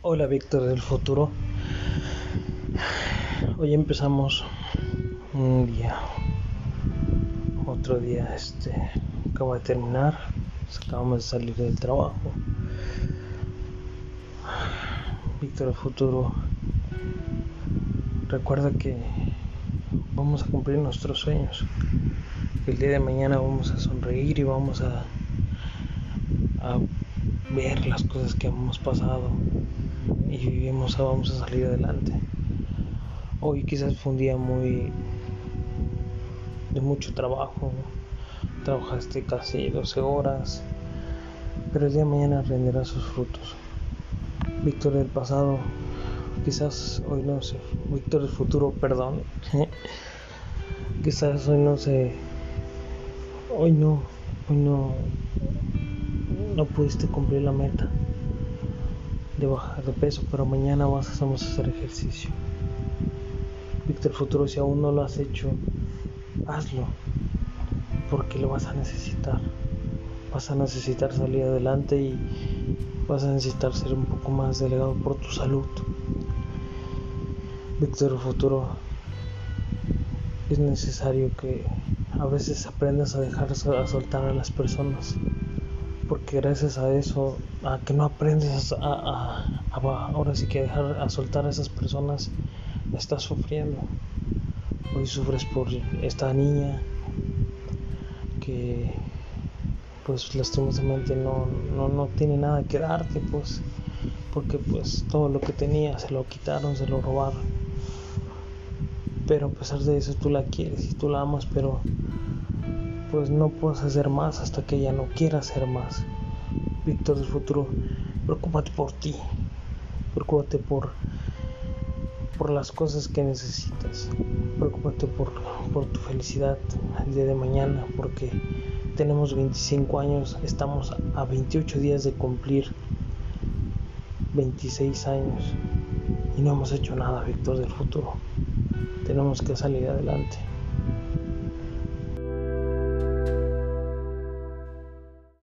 Hola Víctor del futuro. Hoy empezamos un día, otro día, este, acabo de terminar, acabamos de salir del trabajo. Víctor del futuro, recuerda que vamos a cumplir nuestros sueños. El día de mañana vamos a sonreír y vamos a, a ver las cosas que hemos pasado y vivimos, vamos a salir adelante. Hoy quizás fue un día muy de mucho trabajo, trabajaste casi 12 horas, pero el día de mañana rendirá sus frutos. Víctor del pasado, quizás hoy no sé, Víctor del futuro, perdón, quizás hoy no sé, hoy no, hoy no, no pudiste cumplir la meta de bajar de peso, pero mañana vas, a hacer ejercicio. Víctor Futuro, si aún no lo has hecho, hazlo, porque lo vas a necesitar. Vas a necesitar salir adelante y vas a necesitar ser un poco más delegado por tu salud. Víctor Futuro, es necesario que a veces aprendas a dejar a soltar a las personas porque gracias a eso, a que no aprendes a, ahora sí que dejar a soltar a esas personas, estás sufriendo. Hoy sufres por esta niña que pues lastimosamente no, no, no tiene nada que darte, pues, porque pues todo lo que tenía se lo quitaron, se lo robaron. Pero a pesar de eso tú la quieres y tú la amas, pero pues no puedes hacer más hasta que ella no quiera hacer más. Víctor del futuro, preocúpate por ti, preocúpate por, por las cosas que necesitas, preocúpate por, por tu felicidad el día de mañana, porque tenemos 25 años, estamos a 28 días de cumplir 26 años y no hemos hecho nada, Víctor del futuro. Tenemos que salir adelante.